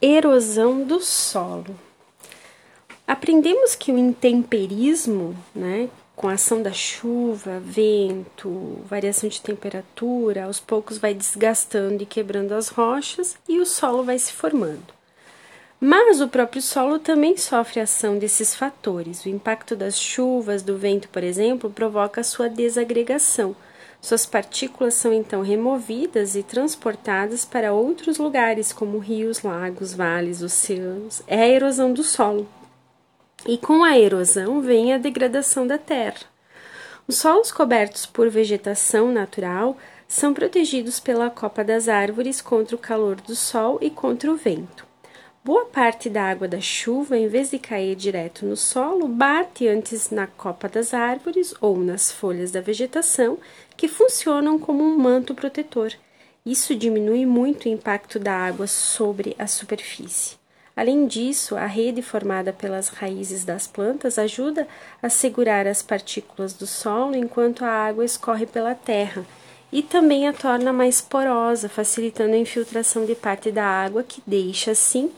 erosão do solo. Aprendemos que o intemperismo, né, com a ação da chuva, vento, variação de temperatura, aos poucos vai desgastando e quebrando as rochas e o solo vai se formando. Mas o próprio solo também sofre a ação desses fatores. O impacto das chuvas, do vento, por exemplo, provoca a sua desagregação suas partículas são então removidas e transportadas para outros lugares, como rios, lagos, vales, oceanos. É a erosão do solo. E com a erosão vem a degradação da terra. Os solos cobertos por vegetação natural são protegidos pela copa das árvores contra o calor do sol e contra o vento. Boa parte da água da chuva, em vez de cair direto no solo, bate antes na copa das árvores ou nas folhas da vegetação, que funcionam como um manto protetor. Isso diminui muito o impacto da água sobre a superfície. Além disso, a rede formada pelas raízes das plantas ajuda a segurar as partículas do solo enquanto a água escorre pela terra e também a torna mais porosa, facilitando a infiltração de parte da água que deixa assim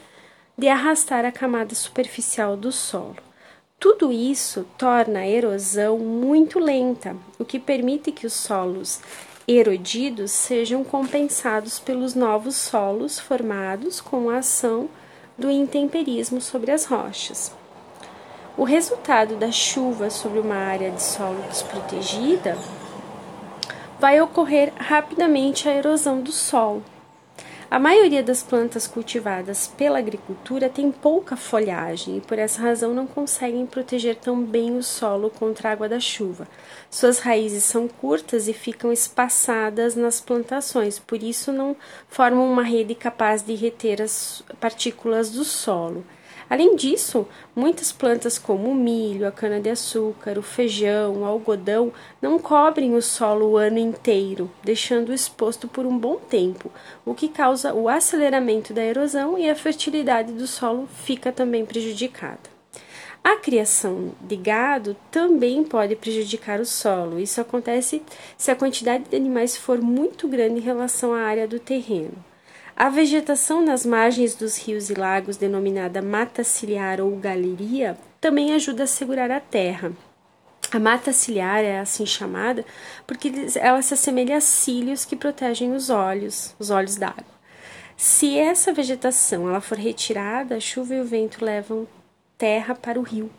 de arrastar a camada superficial do solo. Tudo isso torna a erosão muito lenta, o que permite que os solos erodidos sejam compensados pelos novos solos formados com a ação do intemperismo sobre as rochas. O resultado da chuva sobre uma área de solo desprotegida vai ocorrer rapidamente a erosão do solo, a maioria das plantas cultivadas pela agricultura tem pouca folhagem e por essa razão não conseguem proteger tão bem o solo contra a água da chuva. Suas raízes são curtas e ficam espaçadas nas plantações, por isso não formam uma rede capaz de reter as partículas do solo. Além disso, muitas plantas como o milho, a cana-de-açúcar, o feijão, o algodão não cobrem o solo o ano inteiro, deixando-o exposto por um bom tempo, o que causa o aceleramento da erosão e a fertilidade do solo fica também prejudicada. A criação de gado também pode prejudicar o solo. Isso acontece se a quantidade de animais for muito grande em relação à área do terreno. A vegetação nas margens dos rios e lagos, denominada mata ciliar ou galeria, também ajuda a segurar a terra. A mata ciliar é assim chamada porque ela se assemelha a cílios que protegem os olhos, os olhos d'água. Se essa vegetação ela for retirada, a chuva e o vento levam terra para o rio.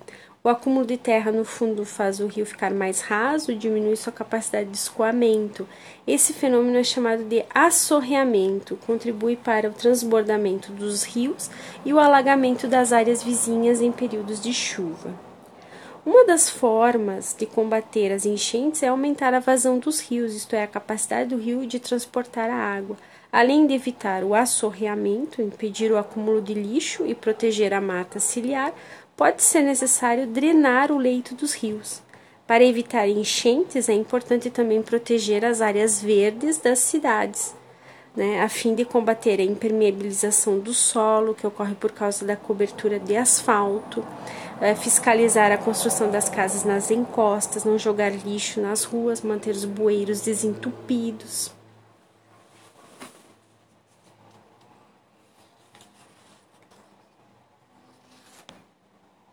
O acúmulo de terra no fundo faz o rio ficar mais raso e diminui sua capacidade de escoamento. Esse fenômeno é chamado de assorreamento, contribui para o transbordamento dos rios e o alagamento das áreas vizinhas em períodos de chuva. Uma das formas de combater as enchentes é aumentar a vazão dos rios, isto é, a capacidade do rio de transportar a água, além de evitar o assorreamento, impedir o acúmulo de lixo e proteger a mata ciliar pode ser necessário drenar o leito dos rios. Para evitar enchentes, é importante também proteger as áreas verdes das cidades, né, a fim de combater a impermeabilização do solo, que ocorre por causa da cobertura de asfalto, é, fiscalizar a construção das casas nas encostas, não jogar lixo nas ruas, manter os bueiros desentupidos.